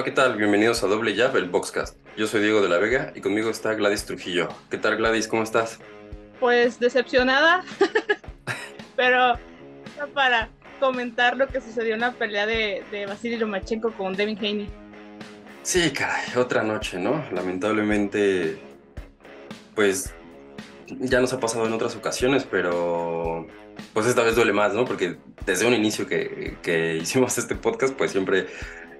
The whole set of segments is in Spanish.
Hola, ¿qué tal? Bienvenidos a Doble Jab, el Boxcast. Yo soy Diego de la Vega y conmigo está Gladys Trujillo. ¿Qué tal, Gladys? ¿Cómo estás? Pues decepcionada, pero para comentar lo que sucedió en la pelea de, de Vasily Lomachenko con Devin Haney. Sí, caray, otra noche, ¿no? Lamentablemente, pues ya nos ha pasado en otras ocasiones, pero pues esta vez duele más, ¿no? Porque desde un inicio que, que hicimos este podcast, pues siempre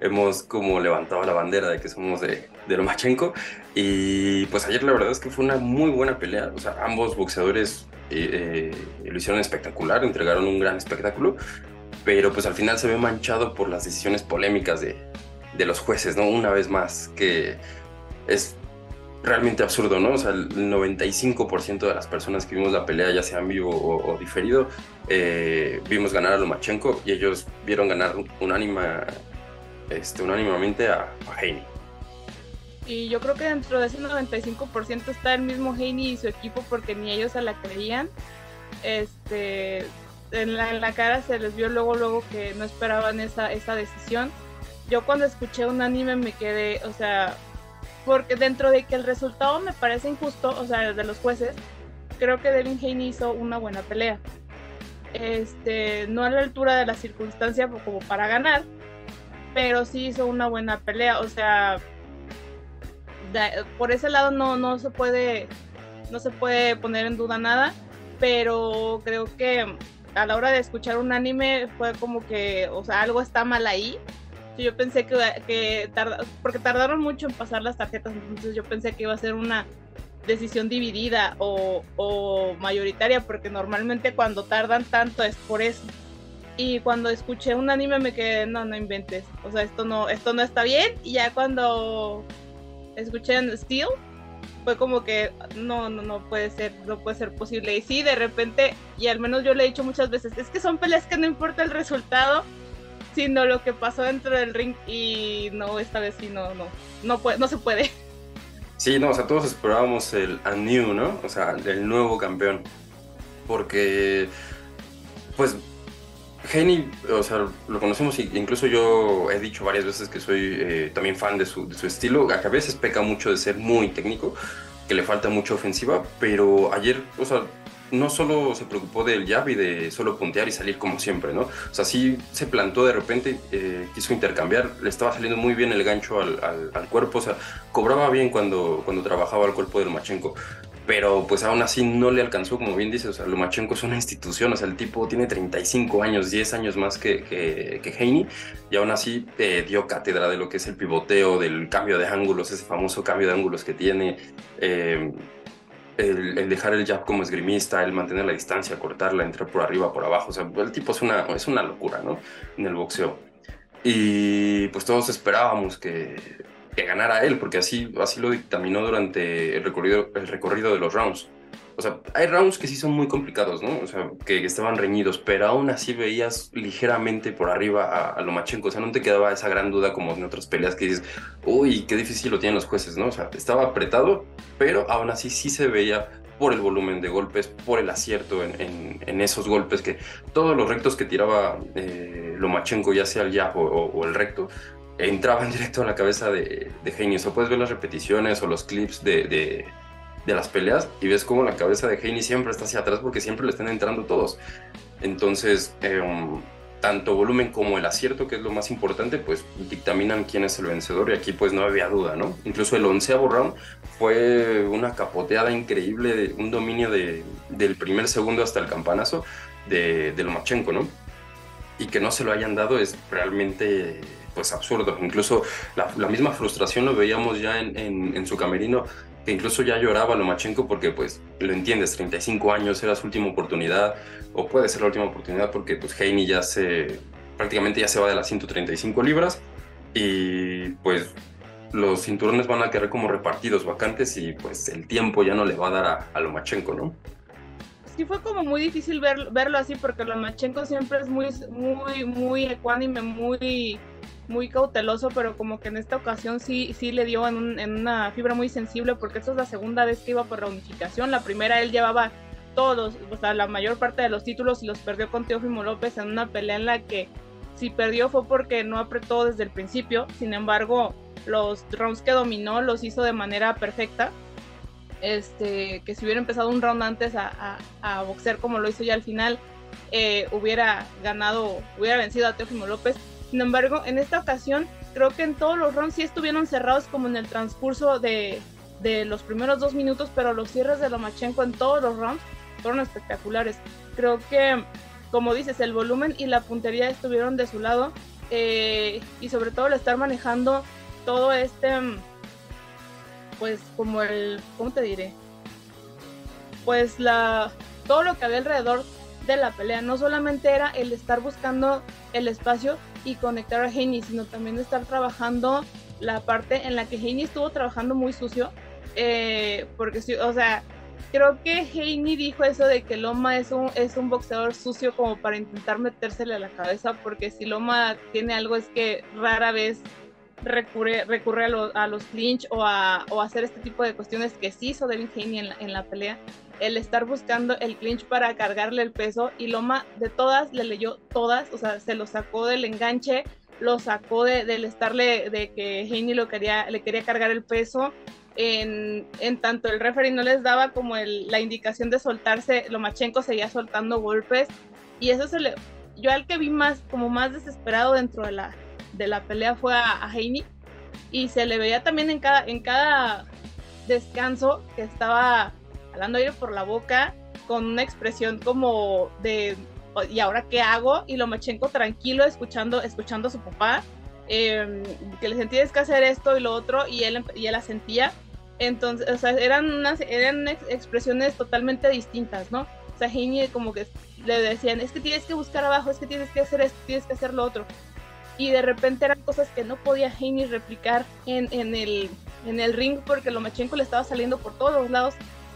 hemos como levantado la bandera de que somos de, de Lomachenko. Y pues ayer la verdad es que fue una muy buena pelea. O sea, ambos boxeadores eh, eh, lo hicieron espectacular, entregaron un gran espectáculo. Pero pues al final se ve manchado por las decisiones polémicas de, de los jueces, ¿no? Una vez más, que es realmente absurdo, ¿no? O sea, el 95% de las personas que vimos la pelea, ya sea en vivo o, diferido, eh, vimos ganar a Lomachenko y ellos vieron ganar unánima, este, unánimamente a, a Y yo creo que dentro de ese 95% está el mismo Haney y su equipo porque ni ellos se la creían. Este, en la, en la cara se les vio luego, luego que no esperaban esa, esa decisión. Yo cuando escuché un anime me quedé, o sea, porque dentro de que el resultado me parece injusto, o sea, de los jueces, creo que Devin Haney hizo una buena pelea. Este, no a la altura de la circunstancia como para ganar, pero sí hizo una buena pelea. O sea, por ese lado no, no se puede no se puede poner en duda nada, pero creo que a la hora de escuchar un anime fue como que, o sea, algo está mal ahí. Yo pensé que, que porque tardaron mucho en pasar las tarjetas, entonces yo pensé que iba a ser una decisión dividida o, o mayoritaria, porque normalmente cuando tardan tanto es por eso y cuando escuché un anime me quedé, no, no inventes, o sea, esto no, esto no está bien, y ya cuando escuché en Steel, fue como que no, no, no puede ser, no puede ser posible. Y sí, de repente, y al menos yo le he dicho muchas veces, es que son peleas que no importa el resultado, sino lo que pasó dentro del ring, y no, esta vez sí, no, no, no, puede, no se puede. Sí, no, o sea, todos esperábamos el a new, ¿no? O sea, el nuevo campeón. Porque, pues, Henny, o sea, lo conocemos y incluso yo he dicho varias veces que soy eh, también fan de su, de su estilo, a veces peca mucho de ser muy técnico, que le falta mucha ofensiva, pero ayer, o sea, no solo se preocupó del jab y de solo puntear y salir como siempre, ¿no? O sea, sí se plantó de repente, eh, quiso intercambiar, le estaba saliendo muy bien el gancho al, al, al, cuerpo, o sea, cobraba bien cuando, cuando trabajaba el cuerpo del Machenko pero pues aún así no le alcanzó, como bien dices, o sea, Lomachenko es una institución, o sea, el tipo tiene 35 años, 10 años más que, que, que y aún así eh, dio cátedra de lo que es el pivoteo, del cambio de ángulos, ese famoso cambio de ángulos que tiene, eh, el, dejar el jab como esgrimista, el mantener la distancia, cortarla, entrar por arriba, por abajo, o sea, el tipo es una, es una locura, ¿no? En el boxeo. Y pues todos esperábamos que que ganara él, porque así, así lo dictaminó durante el recorrido, el recorrido de los rounds. O sea, hay rounds que sí son muy complicados, ¿no? O sea, que, estaban reñidos, pero aún así veías ligeramente por arriba a, a, Lomachenko. O sea, no te quedaba esa gran duda como en otras peleas que dices, uy, qué difícil lo tienen los jueces, ¿no? O sea, estaba apretado, pero aún así sí se veía por el volumen de golpes, por el acierto en, en, en esos golpes, que todos los rectos que tiraba eh, Lomachenko, ya sea el jab o, o, el recto, entraban directo en la cabeza de, de Heine. O puedes ver las repeticiones o los clips de, de, de, las peleas y ves cómo la cabeza de Heine siempre está hacia atrás porque siempre le están entrando todos. Entonces, eh, tanto volumen como el acierto, que es lo más importante, pues dictaminan quién es el vencedor y aquí pues no había duda, ¿no? Incluso el onceavo round fue una capoteada increíble, un dominio de, del primer segundo hasta el campanazo de, de Lomachenko, ¿no? Y que no se lo hayan dado es realmente pues absurdo. Incluso la, misma frustración lo veíamos ya en, su camerino, que incluso ya lloraba Lomachenko porque pues lo entiendes, 35 años era su última oportunidad, o puede ser la última oportunidad porque pues Heine ya se, prácticamente ya se va de las 135 libras y pues los cinturones van a quedar como repartidos vacantes y pues el tiempo ya no le va a dar a, a Lomachenko, ¿no? Sí fue como muy difícil ver, verlo así porque Lomachenko siempre es muy, muy, muy ecuánime, muy muy cauteloso, pero como que en esta ocasión sí, sí le dio en, un, una fibra muy sensible, porque esta es la segunda vez que iba por reunificación. La primera él llevaba todos, o sea, la mayor parte de los títulos y los perdió con Teófimo López en una pelea en la que si perdió fue porque no apretó desde el principio, sin embargo, los rounds que dominó los hizo de manera perfecta. Este, que si hubiera empezado un round antes a, boxear como lo hizo ya al final, eh, hubiera ganado, hubiera vencido a Teófimo López. Sin embargo, en esta ocasión, creo que en todos los rounds sí estuvieron cerrados como en el transcurso de, de los primeros dos minutos, pero los cierres de Lomachenko en todos los rounds fueron espectaculares. Creo que, como dices, el volumen y la puntería estuvieron de su lado eh, y sobre todo el estar manejando todo este, pues como el, ¿cómo te diré? Pues la, todo lo que había alrededor de la pelea, no solamente era el estar buscando el espacio y conectar a Heini, sino también estar trabajando la parte en la que Heini estuvo trabajando muy sucio, eh, porque o sea, creo que Heini dijo eso de que Loma es un, es un boxeador sucio como para intentar metérsele a la cabeza, porque si Loma tiene algo es que rara vez recurre, a, los clinch o a, hacer este tipo de cuestiones que sí hizo Devin Haney en la, en la pelea, el estar buscando el clinch para cargarle el peso y Loma de todas le leyó todas, o sea, se lo sacó del enganche, lo sacó de, del estarle, de que Haney lo quería, le quería cargar el peso. En, en tanto el referee no les daba como el, la indicación de soltarse, Lomachenko seguía soltando golpes y eso se le, yo al que vi más, como más desesperado dentro de la, de la pelea fue a, a y se le veía también en cada, en cada descanso que estaba hablando aire por la boca con una expresión como de ¿y ahora qué hago? Y lo Lomachenko tranquilo escuchando, escuchando a su papá, em, que le sentía que hacer esto y lo otro, y él, y él la sentía. Entonces, eran, unas, eran expresiones totalmente distintas, ¿no? O sea, como que le decían, es que tienes que buscar abajo, es que tienes que hacer esto, tienes que hacer lo otro y de repente eran cosas que no podía Heini replicar en, en, el, en el ring porque Lomachenko le estaba saliendo por todos los lados,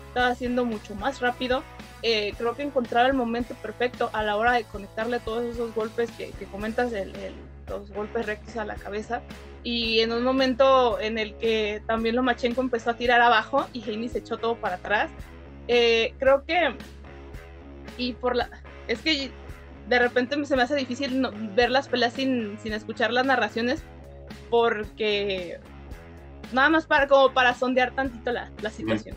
estaba haciendo mucho más rápido. Eh, creo que encontraba el momento perfecto a la hora de conectarle todos esos golpes que, comentas, el, los golpes rectos a la cabeza. Y en un momento en el que también Lomachenko empezó a tirar abajo y Heini se echó todo para atrás. Eh, creo que. Y por la. Es que de repente se me hace difícil ver las peleas sin, escuchar las narraciones porque nada más para como para sondear tantito la, situación.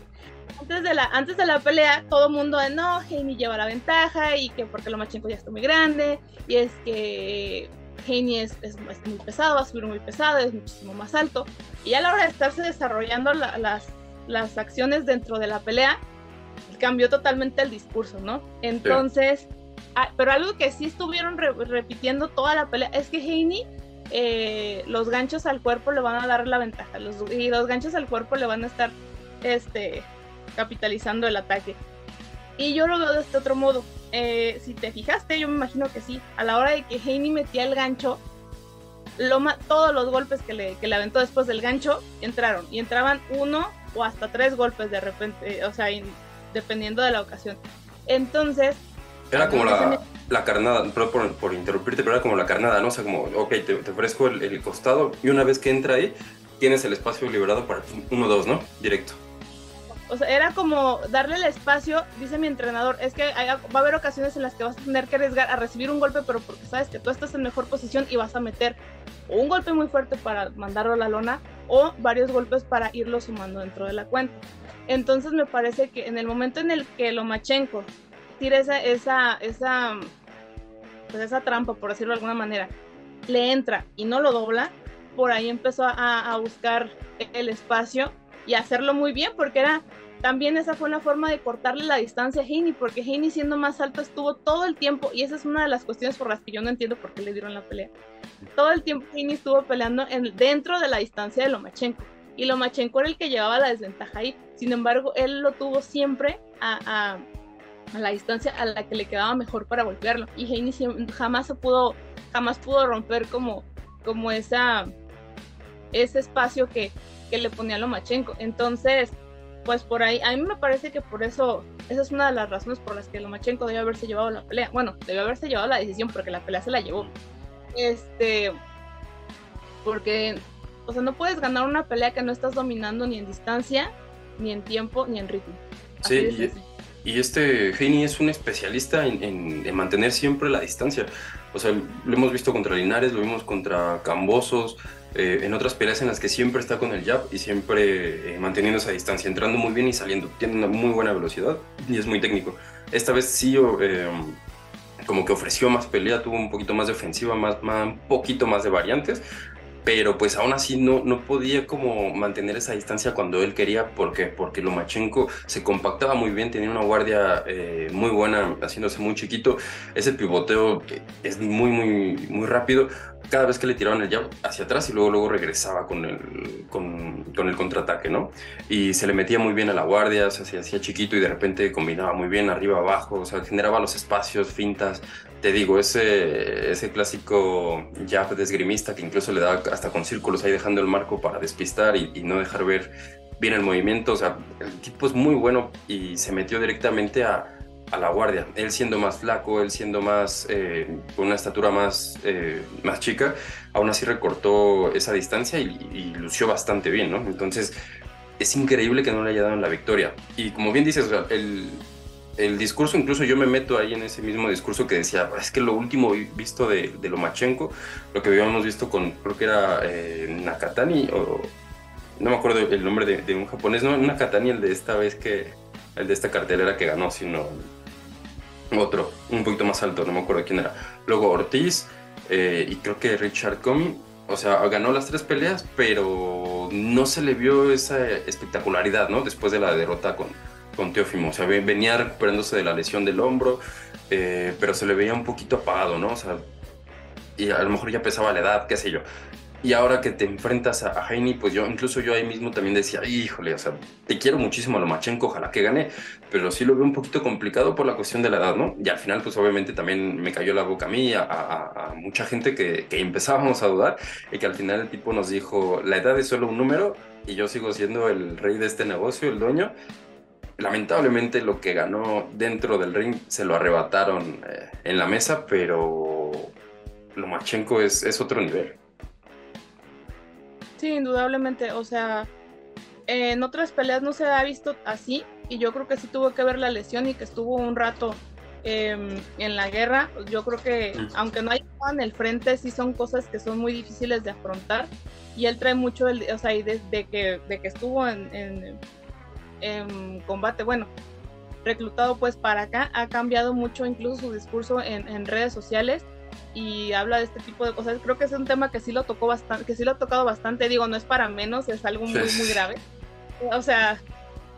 Antes de la, antes de la pelea, todo el mundo de no, Heini lleva la ventaja y que porque Lomachenko ya está muy grande y es que Heini es, es, muy pesado, va a subir muy pesado, es muchísimo más alto. Y a la hora de estarse desarrollando las, las acciones dentro de la pelea, cambió totalmente el discurso, ¿no? Entonces, pero algo que sí estuvieron repitiendo toda la pelea es que Heini eh, los ganchos al cuerpo le van a dar la ventaja y los ganchos al cuerpo le van a estar este, capitalizando el ataque. Y yo lo veo de este otro modo. Eh, si te fijaste, yo me imagino que sí. A la hora de que Heini metía el gancho, todos los golpes que le, que le aventó después del gancho entraron. Y entraban uno o hasta tres golpes de repente, o sea, dependiendo de la ocasión. Entonces, era como la, la carnada, por, por, interrumpirte, pero era como la carnada, ¿no? O sea, como, ok, te, te ofrezco el, costado y una vez que entra ahí, tienes el espacio liberado para uno, dos, ¿no? Directo. O sea, era como darle el espacio, dice mi entrenador, es que va a haber ocasiones en las que vas a tener que arriesgar a recibir un golpe, pero porque sabes que tú estás en mejor posición y vas a meter un golpe muy fuerte para mandarlo a la lona o varios golpes para irlo sumando dentro de la cuenta. Entonces me parece que en el momento en el que Lomachenko pues esa trampa, por decirlo de alguna manera, le entra y no lo dobla, por ahí empezó a, buscar el espacio y hacerlo muy bien, porque era también esa fue una forma de cortarle la distancia a Heini, porque Heini siendo más alto estuvo todo el tiempo, y esa es una de las cuestiones por las que yo no entiendo por qué le dieron la pelea. Todo el tiempo Heini estuvo peleando en, dentro de la distancia de Lomachenko, y Lomachenko era el que llevaba la desventaja ahí. Sin embargo, él lo tuvo siempre a la distancia a la que le quedaba mejor para golpearlo. Y Heini jamás se pudo, jamás pudo romper como, como esa, ese espacio que, que le ponía Lomachenko. Entonces, pues por ahí, a mí me parece que por eso, esa es una de las razones por las que Lomachenko debió haberse llevado la pelea. Bueno, debió haberse llevado la decisión porque la pelea se la llevó. Este, porque, o sea, no puedes ganar una pelea que no estás dominando ni en distancia, ni en tiempo, ni en ritmo. sí, y este Heini es un especialista en, mantener siempre la distancia. O sea, lo hemos visto contra Linares, lo vimos contra Cambosos, eh, en otras peleas en las que siempre está con el jab y siempre eh, manteniendo esa distancia, entrando muy bien y saliendo. Tiene una muy buena velocidad y es muy técnico. Esta vez sí, eh, como que ofreció más pelea, tuvo un poquito más de ofensiva, más, más, un poquito más de variantes, pero pues aún así no, no podía como mantener esa distancia cuando él quería, ¿por qué? Porque Lomachenko se compactaba muy bien, tenía una guardia eh, muy buena, haciéndose muy chiquito, ese pivoteo es muy, muy, muy rápido, cada vez que le tiraban el jab hacia atrás y luego, luego regresaba con el, con, con el contraataque, ¿no? Y se le metía muy bien a la guardia, se hacía chiquito y de repente combinaba muy bien arriba, abajo, o sea, generaba los espacios, fintas, te digo, ese, ese clásico jab de esgrimista que incluso le da hasta con círculos ahí dejando el marco para despistar y, no dejar ver bien el movimiento. O sea, el tipo es muy bueno y se metió directamente a, a la guardia. Él siendo más flaco, él siendo más, eh, con una estatura más, eh, más chica, aún así recortó esa distancia y, y, lució bastante bien, ¿no? Entonces, es increíble que no le haya dado la victoria. Y como bien dices, el el discurso, incluso yo me meto ahí en ese mismo discurso que decía, es que lo último visto de, de Lomachenko, lo que habíamos visto con, creo que era eh, Nakatani, o no me acuerdo el nombre de, un japonés, no Nakatani, el de esta vez que, el de esta cartelera que ganó, sino otro, un poquito más alto, no me acuerdo quién era. Luego Ortiz, eh, y creo que Richard Comey, o sea, ganó las tres peleas, pero no se le vio esa espectacularidad, ¿no? Después de la derrota con, con Teófimo. O sea, venía recuperándose de la lesión del hombro, eh, pero se le veía un poquito apagado, ¿no? O sea, y a lo mejor ya pesaba la edad, qué sé yo. Y ahora que te enfrentas a, a Heini, pues yo, incluso yo ahí mismo también decía, híjole, o sea, te quiero muchísimo a Lomachenko, ojalá que gane, pero sí lo veo un poquito complicado por la cuestión de la edad, ¿no? Y al final, pues obviamente también me cayó la boca a mí, a, mucha gente que, empezábamos a dudar, y que al final el tipo nos dijo, la edad es solo un número, y yo sigo siendo el rey de este negocio, el dueño, lamentablemente lo que ganó dentro del ring se lo arrebataron eh, en la mesa, pero Lomachenko es, es otro nivel. Sí, indudablemente. O sea, en otras peleas no se ha visto así y yo creo que sí tuvo que ver la lesión y que estuvo un rato eh, en la guerra. Yo creo que aunque no haya en el frente, sí son cosas que son muy difíciles de afrontar y él trae mucho, el, o sea, y desde que, de que estuvo en, en en combate, bueno, reclutado pues para acá, ha cambiado mucho incluso su discurso en, en, redes sociales y habla de este tipo de cosas. Creo que es un tema que sí lo tocó bastante, que sí lo ha tocado bastante, digo, no es para menos, es algo muy, muy grave. O sea,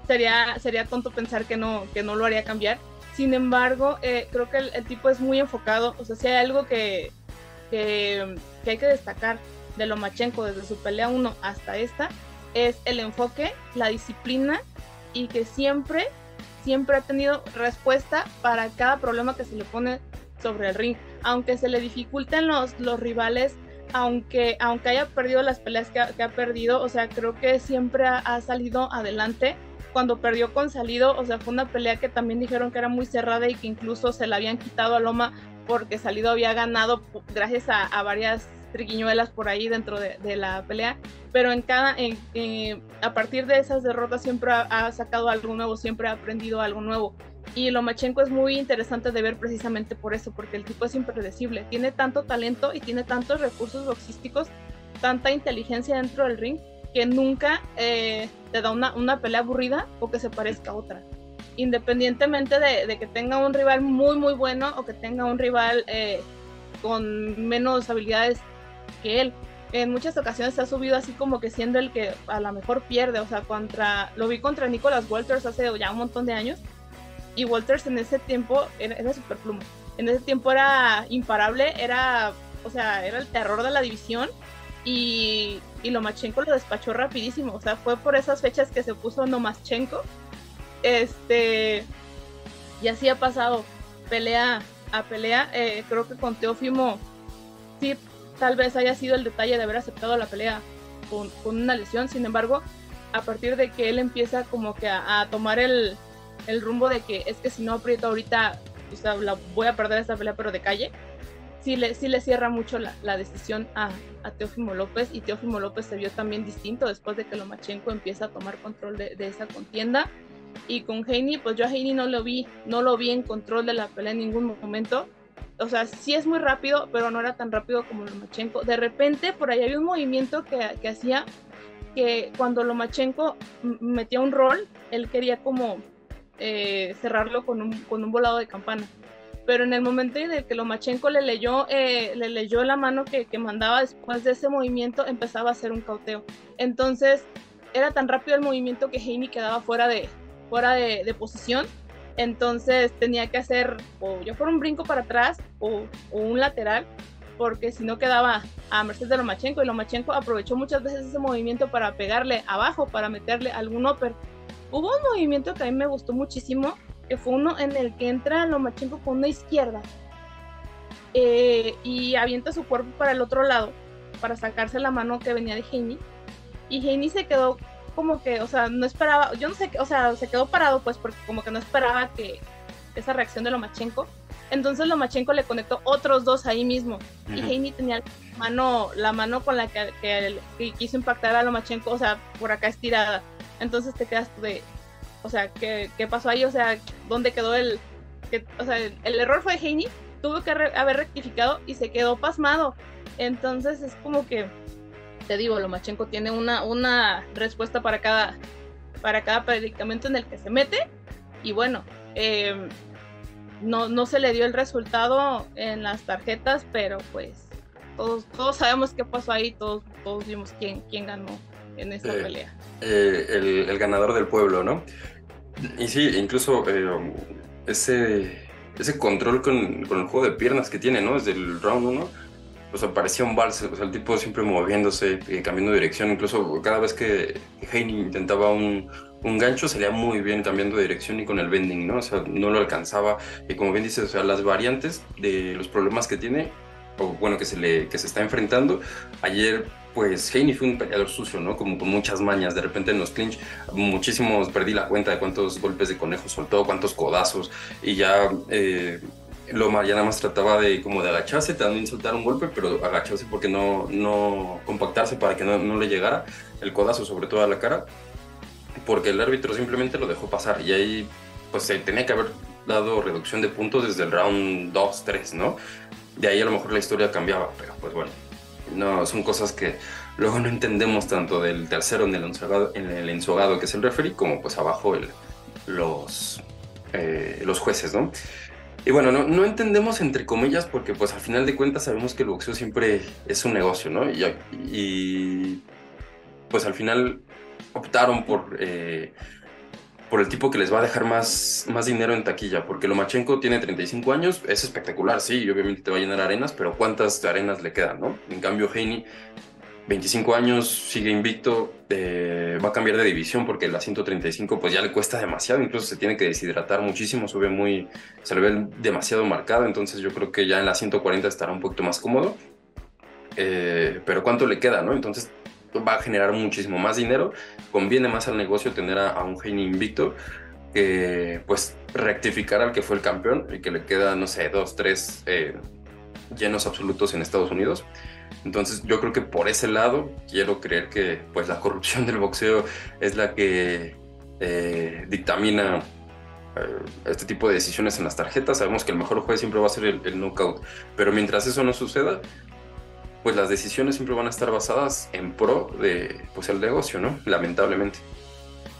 sería, sería tonto pensar que no, que no lo haría cambiar. Sin embargo, eh, creo que el, el, tipo es muy enfocado, o sea, si hay algo que, que, que hay que destacar de Lomachenko desde su pelea 1 hasta esta, es el enfoque, la disciplina y que siempre, siempre ha tenido respuesta para cada problema que se le pone sobre el ring. Aunque se le dificulten los, los rivales, aunque, aunque haya perdido las peleas que ha, que ha perdido, o sea, creo que siempre ha, ha, salido adelante. Cuando perdió con Salido, o sea, fue una pelea que también dijeron que era muy cerrada y que incluso se la habían quitado a Loma porque Salido había ganado gracias a, a varias triquiñuelas por ahí dentro de, de la pelea, pero en cada, en, eh, a partir de esas derrotas siempre ha, ha, sacado algo nuevo, siempre ha aprendido algo nuevo. Y Lomachenko es muy interesante de ver precisamente por eso, porque el tipo es impredecible, tiene tanto talento y tiene tantos recursos boxísticos, tanta inteligencia dentro del ring, que nunca eh, te da una, una, pelea aburrida o que se parezca a otra. Independientemente de, de, que tenga un rival muy, muy bueno o que tenga un rival eh, con menos habilidades que él. En muchas ocasiones se ha subido así como que siendo el que a lo mejor pierde, o sea, contra, lo vi contra Nicolas Walters hace ya un montón de años, y Walters en ese tiempo era, era super pluma, en ese tiempo era imparable, era, o sea, era el terror de la división, y, y Lomachenko lo despachó rapidísimo, o sea, fue por esas fechas que se puso Nomaschenko, este, y así ha pasado, pelea a pelea, eh, creo que con Teófimo sí tal vez haya sido el detalle de haber aceptado la pelea con, con una lesión, sin embargo, a partir de que él empieza como que a, a tomar el, el, rumbo de que es que si no aprieto ahorita, o sea, la, voy a perder esta pelea, pero de calle, sí le, sí le cierra mucho la, la decisión a, a, Teófimo López y Teófimo López se vio también distinto después de que Lomachenko empieza a tomar control de, de esa contienda. Y con Heini, pues yo a Heini no lo vi, no lo vi en control de la pelea en ningún momento. O sea, sí es muy rápido, pero no era tan rápido como Lomachenko. De repente, por ahí había un movimiento que, que hacía que cuando Lomachenko metía un rol, él quería como eh, cerrarlo con un, con un volado de campana. Pero en el momento en el que Lomachenko le leyó, eh, le leyó la mano que, que, mandaba después de ese movimiento, empezaba a hacer un cauteo. Entonces, era tan rápido el movimiento que Heini quedaba fuera de, fuera de, de posición. Entonces tenía que hacer o yo fuera un brinco para atrás o, o un lateral porque si no quedaba a merced de Lomachenko y Lomachenko aprovechó muchas veces ese movimiento para pegarle abajo, para meterle algún upper. Hubo un movimiento que a mí me gustó muchísimo, que fue uno en el que entra Lomachenko con una izquierda eh, y avienta su cuerpo para el otro lado para sacarse la mano que venía de Heini y Heini se quedó como que, o sea, no esperaba, yo no sé, o sea, se quedó parado pues porque como que no esperaba que esa reacción de Lomachenko entonces Lomachenko le conectó otros dos ahí mismo. Y Heini tenía la mano, la mano con la que, que, quiso impactar a Lomachenko, o sea, por acá estirada. Entonces te quedas de, o sea, ¿qué, qué pasó ahí? O sea, ¿dónde quedó el, que, o sea, el, error fue de Heini, tuvo que haber rectificado y se quedó pasmado. Entonces es como que, te digo, Lomachenko tiene una, una respuesta para cada, para cada predicamento en el que se mete. Y bueno, eh, no, no se le dio el resultado en las tarjetas, pero pues todos, todos sabemos qué pasó ahí, todos, todos vimos quién, quién ganó en esta pelea. Eh, el, ganador del pueblo, ¿no? Y sí, incluso eh, ese, ese control con, el juego de piernas que tiene, ¿no? Desde el round 1, o sea, parecía un vals, o sea, el tipo siempre moviéndose, eh, cambiando de dirección, incluso cada vez que Heine intentaba un, un gancho salía muy bien cambiando de dirección y con el bending, ¿no? O sea, no lo alcanzaba. Y como bien dices, o sea, las variantes de los problemas que tiene, o bueno, que se le que se está enfrentando. Ayer, pues, Heini fue un peleador sucio, ¿no? Como con muchas mañas. De repente en los clinch, muchísimos, perdí la cuenta de cuántos golpes de conejo soltó, cuántos codazos. Y ya. Eh, Loma ya nada más trataba de como de agacharse, también soltar un golpe, pero agacharse porque no, no compactarse para que no, no le llegara el codazo sobre todo a la cara porque el árbitro simplemente lo dejó pasar y ahí pues se tenía que haber dado reducción de puntos desde el round 2, 3, ¿no? De ahí a lo mejor la historia cambiaba, pero pues bueno, no, son cosas que luego no entendemos tanto del tercero en el ensogado, en el ensogado que es el referee, como pues abajo el, los, eh, los jueces, ¿no? Y bueno, no, no, entendemos entre comillas porque pues al final de cuentas sabemos que el boxeo siempre es un negocio, ¿no? Y, pues al final optaron por, eh, por el tipo que les va a dejar más, más dinero en taquilla, porque Lomachenko tiene 35 años, es espectacular, sí, y obviamente te va a llenar arenas, pero ¿cuántas arenas le quedan, no? En cambio, Heini, 25 años, sigue invicto, eh, va a cambiar de división porque la 135 pues ya le cuesta demasiado, incluso se tiene que deshidratar muchísimo, sube muy, se le ve demasiado marcado, entonces yo creo que ya en la 140 estará un poquito más cómodo. Eh, pero ¿cuánto le queda, no? Entonces va a generar muchísimo más dinero, conviene más al negocio tener a, un genio invicto que pues rectificar al que fue el campeón y que le queda, no sé, dos, tres eh, llenos absolutos en Estados Unidos. Entonces yo creo que por ese lado quiero creer que pues la corrupción del boxeo es la que eh, dictamina eh, este tipo de decisiones en las tarjetas. Sabemos que el mejor juez siempre va a ser el, el knockout, pero mientras eso no suceda, pues las decisiones siempre van a estar basadas en pro de pues el negocio, ¿no? Lamentablemente.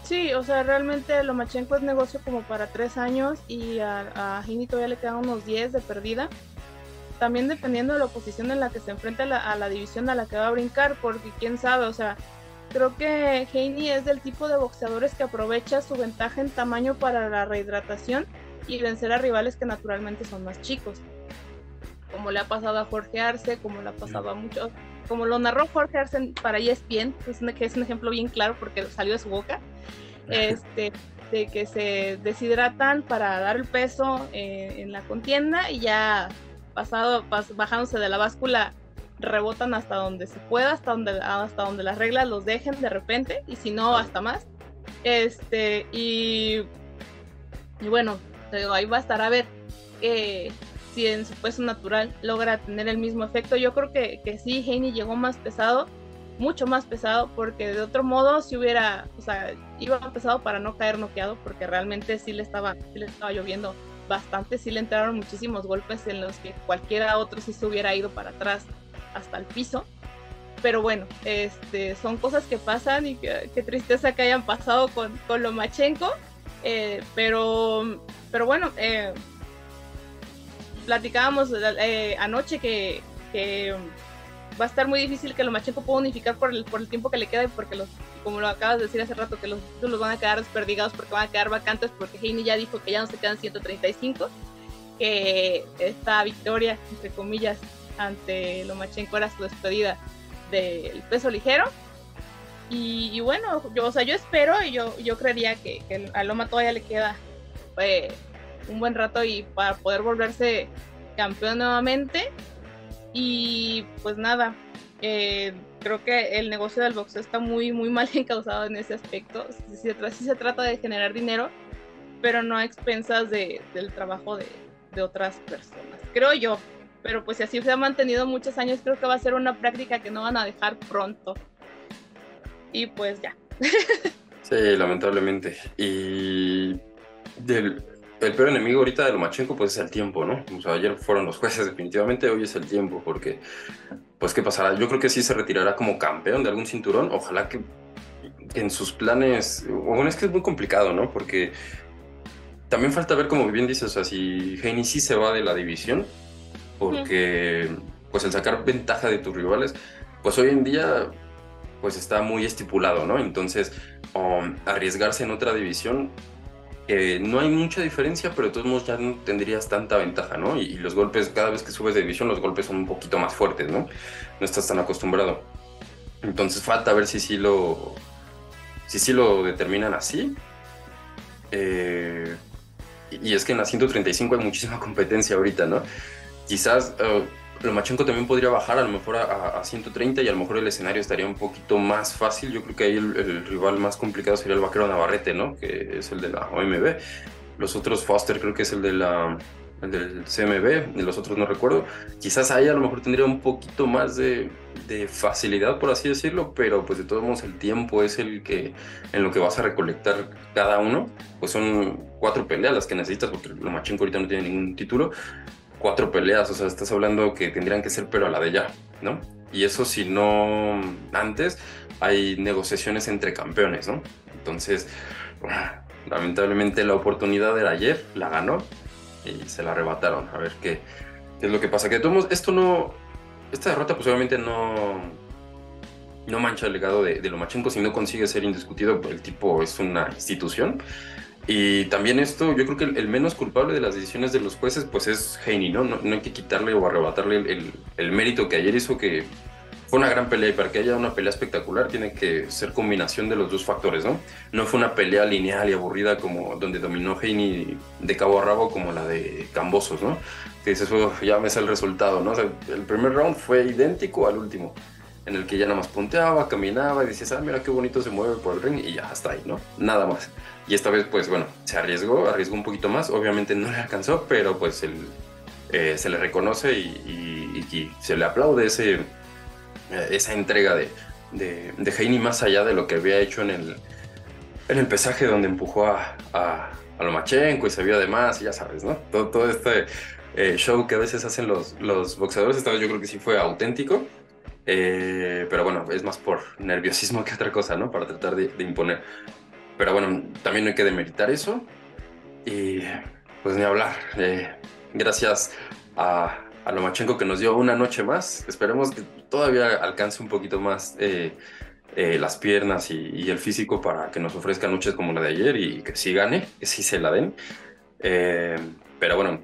Sí, o sea, realmente Lomachenko es negocio como para tres años y a, a todavía le quedan unos 10 de perdida. También dependiendo de la posición en la que se enfrenta a la, división a la que va a brincar, porque quién sabe, o sea, creo que Heini es del tipo de boxeadores que aprovecha su ventaja en tamaño para la rehidratación y vencer a rivales que naturalmente son más chicos. Como le ha pasado a Jorge Arce, como le ha pasado a muchos, como lo narró Jorge Arce para ESPN, que es, un, que es un ejemplo bien claro porque salió de su boca, este, de que se deshidratan para dar el peso eh, en la contienda y ya pasado, bajándose de la báscula rebotan hasta donde se pueda, hasta donde, hasta donde las reglas los dejen de repente, y si no, hasta más. Este, y, y bueno, ahí va a estar a ver eh, si en su peso natural logra tener el mismo efecto. Yo creo que, que sí, Haney llegó más pesado, mucho más pesado porque de otro modo si hubiera, o sea, iba pesado para no caer noqueado porque realmente sí le estaba, sí le estaba lloviendo bastante, sí le entraron muchísimos golpes en los que cualquiera otro sí se hubiera ido para atrás hasta el piso. Pero bueno, este, son cosas que pasan y qué tristeza que hayan pasado con, con Lomachenko. Eh, pero, pero bueno, eh, platicábamos eh, anoche que, que va a estar muy difícil que Lomachenko pueda unificar por el, por el tiempo que le queda porque los, como lo acabas de decir hace rato, que los títulos van a quedar desperdigados porque van a quedar vacantes porque Heine ya dijo que ya no se quedan 135, que esta victoria, entre comillas, ante Lomachenko era su despedida del peso ligero. Y, bueno, yo, o sea, yo espero y yo, yo creería que, que a Loma todavía le queda eh, un buen rato y para poder volverse campeón nuevamente y pues nada, eh, creo que el negocio del boxeo está muy, muy mal encausado en ese aspecto. Sí, se trata de generar dinero, pero no a expensas de, del trabajo de, de, otras personas. Creo yo. Pero pues si así se ha mantenido muchos años, creo que va a ser una práctica que no van a dejar pronto. Y pues ya. Sí, lamentablemente. Y del, el peor enemigo ahorita de Lomachenko pues es el tiempo, ¿no? O sea, ayer fueron los jueces definitivamente, hoy es el tiempo, porque pues qué pasará. Yo creo que sí se retirará como campeón de algún cinturón, ojalá que, en sus planes, bueno, es que es muy complicado, ¿no? Porque también falta ver, como bien dices, o sea, si Heini sí se va de la división, porque pues el sacar ventaja de tus rivales, pues hoy en día pues está muy estipulado, ¿no? Entonces, um, arriesgarse en otra división no hay mucha diferencia, pero de todos modos ya no tendrías tanta ventaja, ¿no? Y, los golpes, cada vez que subes de división, los golpes son un poquito más fuertes, ¿no? No estás tan acostumbrado. Entonces falta ver si sí lo, si sí lo determinan así. Eh, y es que en la 135 hay muchísima competencia ahorita, ¿no? Quizás uh, Lomachenko también podría bajar a lo mejor a, 130 y a lo mejor el escenario estaría un poquito más fácil. Yo creo que ahí el, rival más complicado sería el vaquero Navarrete, ¿no? Que es el de la OMB. Los otros, Foster creo que es el de la el del CMB, y los otros no recuerdo. Quizás ahí a lo mejor tendría un poquito más de, de, facilidad, por así decirlo, pero pues de todos modos el tiempo es el que en lo que vas a recolectar cada uno. Pues son cuatro peleas las que necesitas, porque Lomachenko ahorita no tiene ningún título cuatro peleas, o sea, estás hablando que tendrían que ser pero a la de ya, ¿no? Y eso si no antes hay negociaciones entre campeones, ¿no? Entonces, lamentablemente la oportunidad era ayer, la ganó y se la arrebataron. A ver qué, es lo que pasa. Que esto no, esta derrota pues no, no mancha el legado de, de Lomachenko si no consigue ser indiscutido, el tipo es una institución. Y también esto, yo creo que el, menos culpable de las decisiones de los jueces, pues es Heini, ¿no? ¿no? hay que quitarle o arrebatarle el, el, mérito que ayer hizo, que fue una gran pelea y para que haya una pelea espectacular tiene que ser combinación de los dos factores, ¿no? No fue una pelea lineal y aburrida como donde dominó Heini de cabo a rabo como la de Cambosos, ¿no? Que dices, ya me el resultado, ¿no? O sea, el primer round fue idéntico al último en el que ya nada más punteaba, caminaba y decías, ah, mira qué bonito se mueve por el ring y ya hasta ahí, ¿no? Nada más. Y esta vez, pues bueno, se arriesgó, arriesgó un poquito más, obviamente no le alcanzó, pero pues el, eh, se le reconoce y, se le aplaude ese, eh, esa entrega de, de, de Heini más allá de lo que había hecho en el, en el pesaje donde empujó a, a, a Lomachenko y se vio además, y ya sabes, ¿no? Todo, todo este eh, show que a veces hacen los, los boxeadores, esta vez yo creo que sí fue auténtico eh, pero bueno, es más por nerviosismo que otra cosa, ¿no? Para tratar de, imponer. Pero bueno, también no hay que demeritar eso. Y pues ni hablar. Eh, gracias a, a, Lomachenko que nos dio una noche más. Esperemos que todavía alcance un poquito más eh, las piernas y, el físico para que nos ofrezca noches como la de ayer y que sí gane, que sí se la den. pero bueno,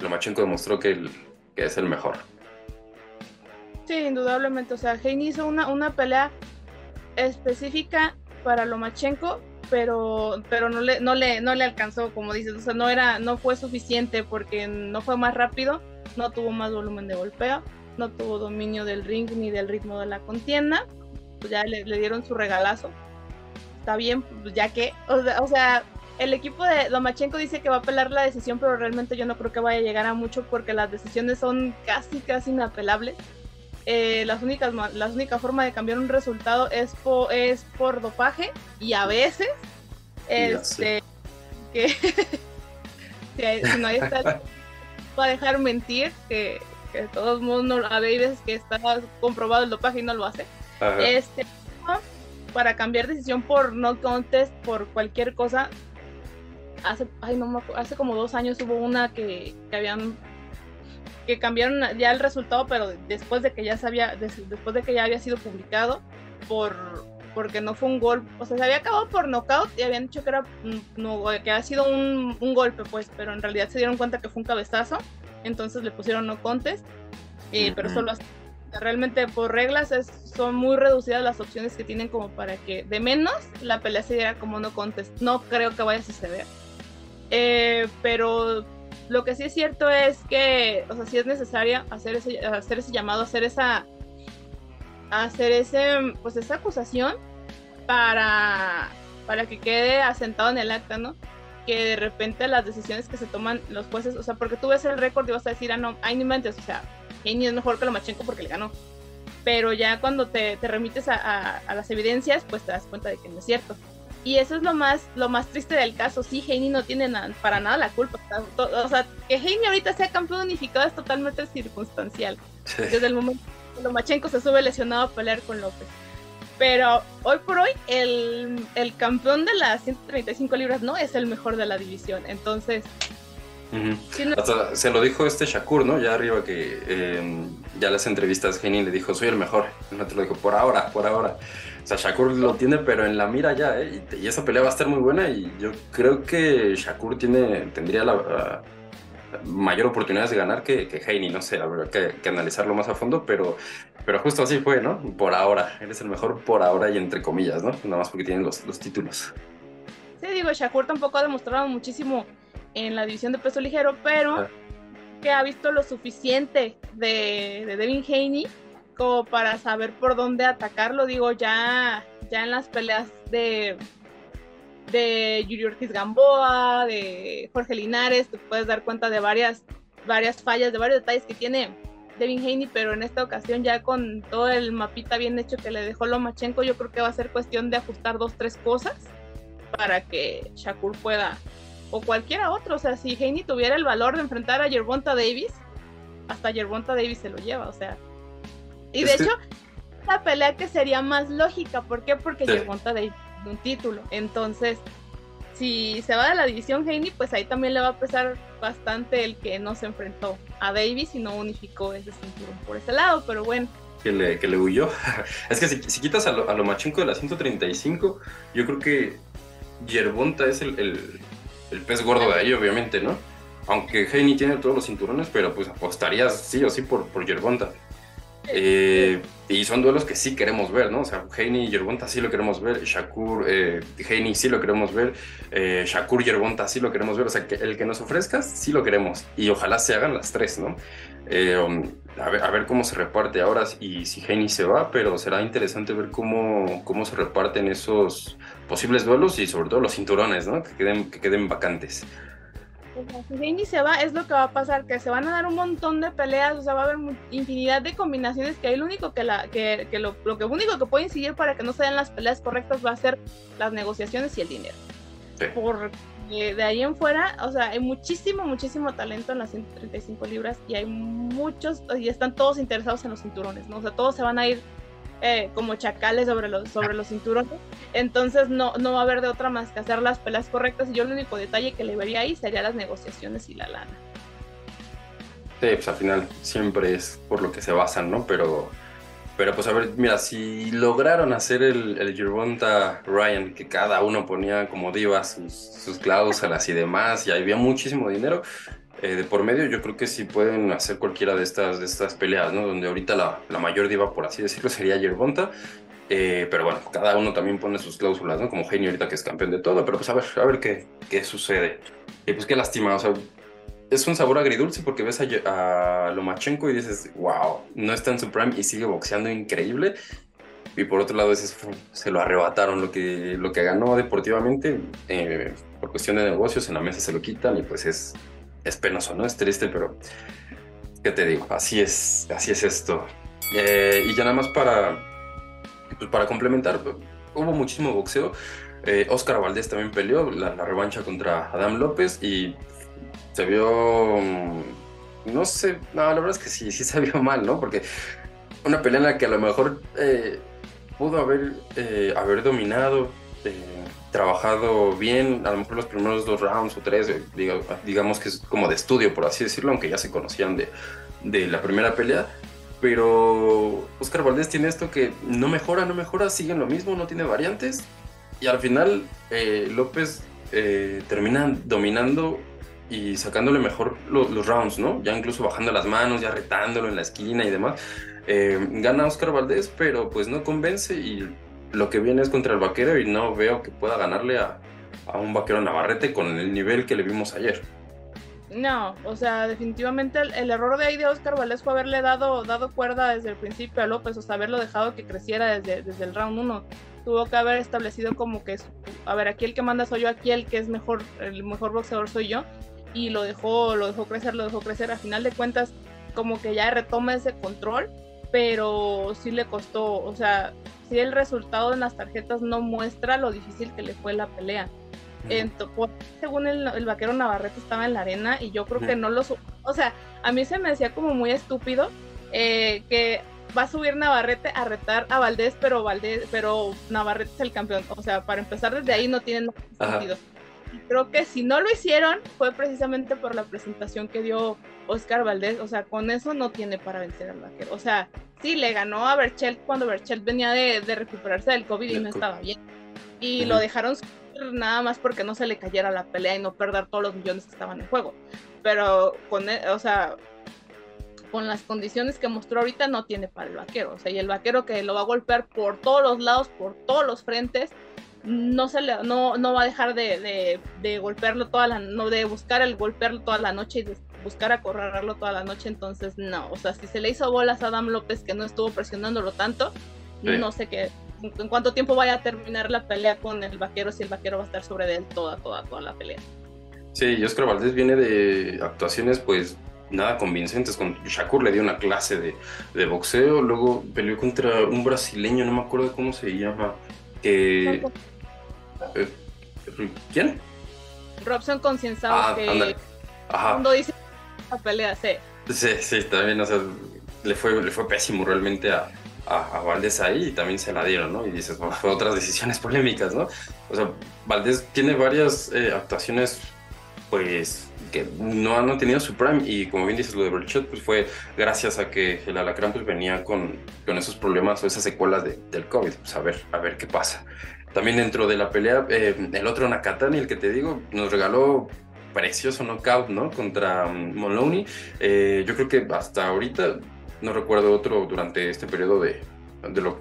Lomachenko demostró que, que es el mejor. Sí, indudablemente. O sea, Heini hizo una, una pelea específica para Lomachenko, pero, pero no, le, no, le, no le alcanzó, como dices. O sea, no, era, no fue suficiente porque no fue más rápido, no tuvo más volumen de golpeo, no tuvo dominio del ring ni del ritmo de la contienda. Pues ya le, dieron su regalazo. Está bien, pues ya que, o sea, el equipo de Lomachenko dice que va a apelar la decisión, pero realmente yo no creo que vaya a llegar a mucho porque las decisiones son casi, casi inapelables. Eh, las únicas, la única forma de cambiar un resultado es, es por dopaje y a veces este, que si, no hay está va a dejar mentir que, que todos modos no, a veces que está comprobado el dopaje y no lo hace. Este, para cambiar decisión por no contest, por cualquier cosa, hace, ay, no, hace como dos años hubo una que, que habían que cambiaron ya el resultado, pero después de que ya sabía, después de que ya había sido publicado, por porque no fue un gol, o sea, se había acabado por knockout y habían dicho que era no, que había sido un, un, golpe, pues, pero en realidad se dieron cuenta que fue un cabezazo, entonces le pusieron no contest, eh, pero solo realmente por reglas es, son muy reducidas las opciones que tienen como para que de menos la pelea se diera como no contest. No creo que vaya a suceder. Eh, pero lo que sí es cierto es que, o sea, sí es necesaria hacer ese, hacer ese llamado, hacer esa, hacer ese, pues esa acusación para, para que quede asentado en el acta, ¿no? Que de repente las decisiones que se toman los jueces, o sea, porque tú ves el récord y vas a decir, ah, no, hay ni mentes, o sea, Heini es mejor que Lomachenko porque le ganó. Pero ya cuando te, te remites a, las evidencias, pues te das cuenta de que no es cierto. Y eso es lo más, lo más triste del caso. Sí, Heini no tiene para nada la culpa. O sea, que Heini ahorita sea campeón unificado es totalmente circunstancial. Desde el momento que Lomachenko se sube lesionado a pelear con López. Pero hoy por hoy, el, el, campeón de las 135 libras no es el mejor de la división. Entonces. se lo dijo este Shakur, ¿no? Ya arriba que eh, ya las entrevistas Heini le dijo, soy el mejor. No te lo dijo, por ahora, por ahora. O sea, Shakur lo tiene, pero en la mira ya, ¿eh? Y, esa pelea va a estar muy buena y yo creo que Shakur tiene, tendría la, mayor oportunidad de ganar que, que no sé, que, que, analizarlo más a fondo, pero, pero justo así fue, ¿no? Por ahora, eres el mejor por ahora y entre comillas, ¿no? Nada más porque tienen los, los títulos. Sí, digo, Shakur tampoco ha demostrado muchísimo en la división de peso ligero, pero ah. que ha visto lo suficiente de, de Devin Haney para saber por dónde atacarlo. Digo, ya, ya en las peleas de, de Yuri Ortiz Gamboa, de Jorge Linares, te puedes dar cuenta de varias, varias fallas, de varios detalles que tiene Devin Haney, pero en esta ocasión ya con todo el mapita bien hecho que le dejó Lomachenko, yo creo que va a ser cuestión de ajustar dos, tres cosas para que Shakur pueda, o cualquiera otro, o sea, si Haney tuviera el valor de enfrentar a Yerbonta Davis, hasta Yerbonta Davis se lo lleva, o sea, y de hecho, la pelea que sería más lógica, ¿por qué? Porque sí. De un título. Entonces, si se va de la división Haney, pues ahí también le va a pesar bastante el que no se enfrentó a Davis y no unificó ese cinturón por ese lado, pero bueno. Que le, que le huyó. es que si, quitas a, lo, a Lomachenko de la 135, yo creo que Yerbonta es el, el, el pez gordo de ahí, obviamente, ¿no? Aunque Haney tiene todos los cinturones, pero pues apostarías sí o sí por, por Yerbonta. Eh, y son duelos que sí queremos ver, ¿no? O sea, Heini y Yerbonta sí lo queremos ver, Shakur, eh, Heini sí lo queremos ver, eh, Shakur Yerbonta sí lo queremos ver, o sea, que el que nos ofrezcas sí lo queremos y ojalá se hagan las tres, ¿no? Eh, um, a, ver, a, ver, cómo se reparte ahora y si Heini se va, pero será interesante ver cómo, cómo se reparten esos posibles duelos y sobre todo los cinturones, ¿no? Que queden, que queden vacantes si Jamie se va, es lo que va a pasar, que se van a dar un montón de peleas, o sea, va a haber infinidad de combinaciones que hay lo único que, la, que, que lo, lo, que único que puede incidir para que no se den las peleas correctas va a ser las negociaciones y el dinero. Sí. Porque de ahí en fuera, o sea, hay muchísimo, muchísimo talento en las 135 libras y hay muchos, y están todos interesados en los cinturones, ¿no? O sea, todos se van a ir eh, como chacales sobre los, sobre los cinturones. Entonces no, no va a haber de otra más que hacer las pelas correctas. Y yo el único detalle que le vería ahí sería las negociaciones y la lana. Sí, pues al final siempre es por lo que se basan, ¿no? Pero, pero pues a ver, mira, si lograron hacer el, el Yerbonta Ryan, que cada uno ponía como divas sus, sus y demás, y había muchísimo dinero, eh, de por medio, yo creo que sí pueden hacer cualquiera de estas, de estas peleas, ¿no? Donde ahorita la, la mayor diva, por así decirlo, sería Yerbonta. Eh, pero bueno, cada uno también pone sus cláusulas, ¿no? Como Genio ahorita que es campeón de todo, pero pues a ver, a ver qué, qué sucede. Y pues qué lástima, o sea, es un sabor agridulce porque ves a, a Lomachenko y dices, wow, no está en su prime y sigue boxeando increíble. Y por otro lado, dices, se lo arrebataron lo que, lo que ganó deportivamente, eh, por cuestión de negocios, en la mesa se lo quitan y pues es, es penoso, ¿no? Es triste, pero ¿qué te digo? Así es, así es esto. Eh, y ya nada más para, pues para complementar, hubo muchísimo boxeo. Eh, Oscar Valdés también peleó la, revancha contra Adam López y se vio, mm, no sé, no, la verdad es que sí, sí se vio mal, ¿no? Porque una pelea en la que a lo mejor eh, pudo haber, eh, haber dominado, trabajado bien, a lo mejor los primeros dos rounds o tres, digamos que es como de estudio, por así decirlo, aunque ya se conocían de, de la primera pelea. Pero Oscar Valdés tiene esto que no mejora, no mejora, sigue lo mismo, no tiene variantes. Y al final eh, López eh, termina dominando y sacándole mejor los rounds, ¿no? Ya incluso bajando las manos, ya retándolo en la esquina y demás. Eh, gana Oscar Valdés, pero pues no convence y lo que viene es contra el vaquero y no veo que pueda ganarle a, un vaquero Navarrete con el nivel que le vimos ayer. No, o sea, definitivamente el, error de ahí de Oscar Valdés fue haberle dado, dado cuerda desde el principio a López, o sea, haberlo dejado que creciera desde, desde el round 1. Tuvo que haber establecido como que, a ver, aquí el que manda soy yo, aquí el que es mejor, el mejor boxeador soy yo, y lo dejó, lo dejó crecer, lo dejó crecer. A final de cuentas, como que ya retoma ese control, pero sí le costó, o sea, si el resultado en las tarjetas no muestra lo difícil que le fue la pelea según el, vaquero Navarrete estaba en la arena y yo creo que no lo... O sea, a mí se me decía como muy estúpido eh, que va a subir Navarrete a retar a Valdés, pero Valdés, pero Navarrete es el campeón. O sea, para empezar desde ahí no tiene sentido. Creo que si no lo hicieron fue precisamente por la presentación que dio Oscar Valdés. O sea, con eso no tiene para vencer al vaquero. O sea, sí, le ganó a Berchelt cuando Berchelt venía de, recuperarse del COVID y no estaba bien. Y lo dejaron nada más porque no se le cayera la pelea y no perder todos los millones que estaban en juego. Pero con, e, o sea, con las condiciones que mostró ahorita no tiene para el vaquero. O sea, y el vaquero que lo va a golpear por todos los lados, por todos los frentes, no se le, no, no va a dejar de, de, golpearlo toda la, no, de buscar el golpearlo toda la noche y de buscar acorralarlo toda la noche. Entonces, no. O sea, si se le hizo bolas a Adam López que no estuvo presionándolo tanto, no sé qué, en cuánto tiempo vaya a terminar la pelea con el vaquero, si el vaquero va a estar sobre él toda, toda, toda la pelea. Sí, Oscar Valdés viene de actuaciones pues nada convincentes. Con Shakur le dio una clase de, de, boxeo, luego peleó contra un brasileño, no me acuerdo cómo se llama. Eh, ¿Quién? Robson Concienzado, ah, que cuando dice la pelea, sí. Sí, sí, también, o sea, le fue, le fue pésimo realmente a, a, Valdés ahí y también se la dieron, ¿no? Y dices, bueno, fue otras decisiones polémicas, ¿no? O sea, Valdés tiene varias eh, actuaciones, pues, que no han tenido su prime y como bien dices, lo de Berchot, pues fue gracias a que el Alacrán pues venía con, con esos problemas o esas secuelas del COVID, pues a ver, a ver qué pasa. También dentro de la pelea, eh, el otro Nakatani, el que te digo, nos regaló precioso knockout, ¿no? Contra Moloney. Eh, yo creo que hasta ahorita no recuerdo otro durante este periodo de,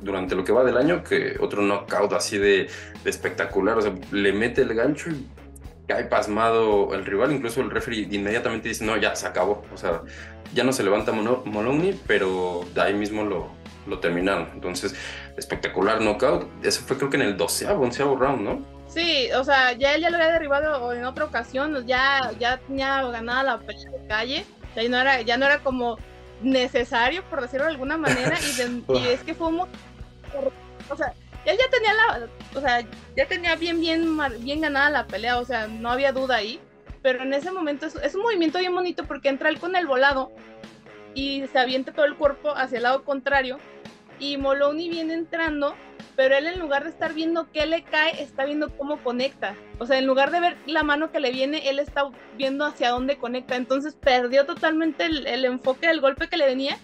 durante lo que va del año, que otro knockout así de, espectacular, o sea, le mete el gancho y cae pasmado el rival, incluso el referee inmediatamente dice, no, ya se acabó, o sea, ya no se levanta Moloney, pero de ahí mismo lo, lo terminaron, entonces, espectacular knockout, eso fue creo que en el 12 onceavo round, ¿no? Sí, o sea, ya él ya lo había derribado en otra ocasión, ya, ya tenía ganada la pelea de calle, ya no era, ya no era como necesario, por decirlo de alguna manera, y, es que fue un... O sea, él ya tenía la... O sea, ya tenía bien, bien, bien ganada la pelea, o sea, no había duda ahí, pero en ese momento es, es un movimiento bien bonito porque entra él con el volado y se avienta todo el cuerpo hacia el lado contrario y Moloney viene entrando pero él en lugar de estar viendo qué le cae, está viendo cómo conecta. O sea, en lugar de ver la mano que le viene, él está viendo hacia dónde conecta. Entonces perdió totalmente el, enfoque del golpe que le venía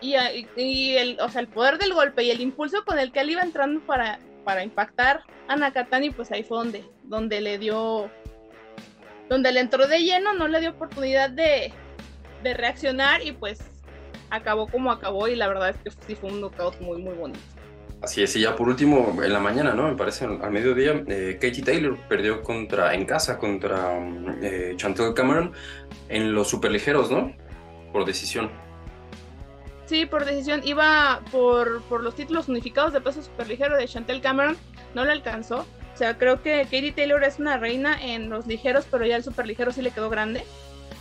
y, y, el, o sea, el poder del golpe y el impulso con el que él iba entrando para, para impactar a Nakatani, pues ahí fue donde, donde le dio, donde le entró de lleno, no le dio oportunidad de, de reaccionar y pues acabó como acabó y la verdad es que sí fue un knockout muy, muy bonito. Así es, y ya por último, en la mañana, ¿no? Me parece, al mediodía, eh, Katie Taylor perdió contra, en casa contra eh, Chantel Cameron en los superligeros, ¿no? Por decisión. Sí, por decisión. Iba por, por los títulos unificados de peso superligero de Chantel Cameron, no le alcanzó. O sea, creo que Katie Taylor es una reina en los ligeros, pero ya el superligero sí le quedó grande.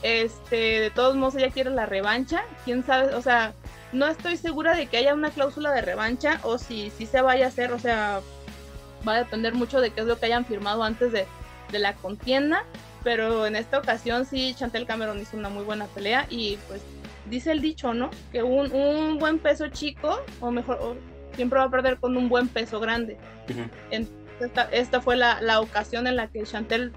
Este, de todos modos, ella quiere la revancha. Quién sabe, o sea, No estoy segura de que haya una cláusula de revancha o si, si se vaya a hacer, o sea, va a depender mucho de qué es lo que hayan firmado antes de, de la contienda, pero en esta ocasión sí Chantel Cameron hizo una muy buena pelea y pues dice el dicho, ¿no? Que un, un buen peso chico, o mejor, siempre va a perder con un buen peso grande. esta, esta, fue la, la, ocasión en la que Chantel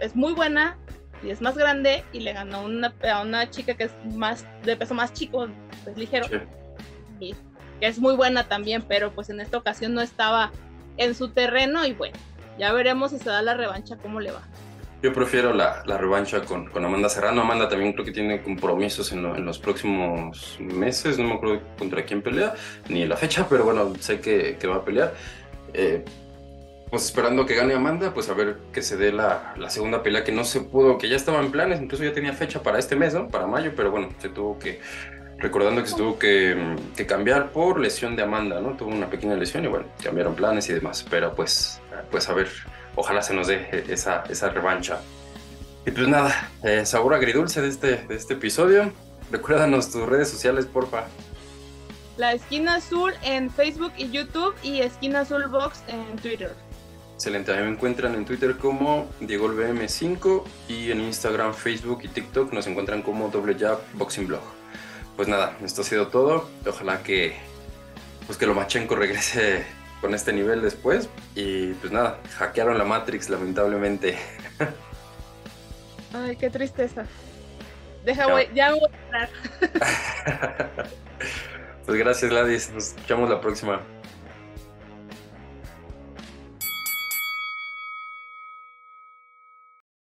es muy buena y es más grande y le ganó una, a una chica que es más de peso más chico, pues ligero. Y que es muy buena también, pero pues en esta ocasión no estaba en su terreno y bueno, ya veremos si se da la revancha, cómo le va. Yo prefiero la, la revancha con, con, Amanda Serrano. Amanda también creo que tiene compromisos en, en, los próximos meses. No me acuerdo contra quién pelea, ni la fecha, pero bueno, sé que, que va a pelear. Eh, pues esperando que gane Amanda, pues a ver que se dé la, la, segunda pelea que no se pudo, que ya estaba en planes, incluso ya tenía fecha para este mes, ¿no? Para mayo, pero bueno, se tuvo que, recordando que se tuvo que, cambiar por lesión de Amanda, ¿no? Tuvo una pequeña lesión y bueno, cambiaron planes y demás, pero pues, pues a ver ojalá se nos dé esa, esa revancha. Y pues nada, eh, sabor agridulce de este, de este episodio. Recuérdanos tus redes sociales, porfa. La Esquina Azul en Facebook y YouTube y Esquina Azul Box en Twitter. Excelente, a mí me encuentran en Twitter como DiegoLBM5 y en Instagram, Facebook y TikTok nos encuentran como Doble Jab Boxing Blog. Pues nada, esto ha sido todo. Ojalá que, pues que Lomachenko regrese con este nivel después. Y pues nada, hackearon la Matrix, lamentablemente. Ay, qué tristeza. Deja, ya voy a pues gracias, Gladys. Nos escuchamos la próxima.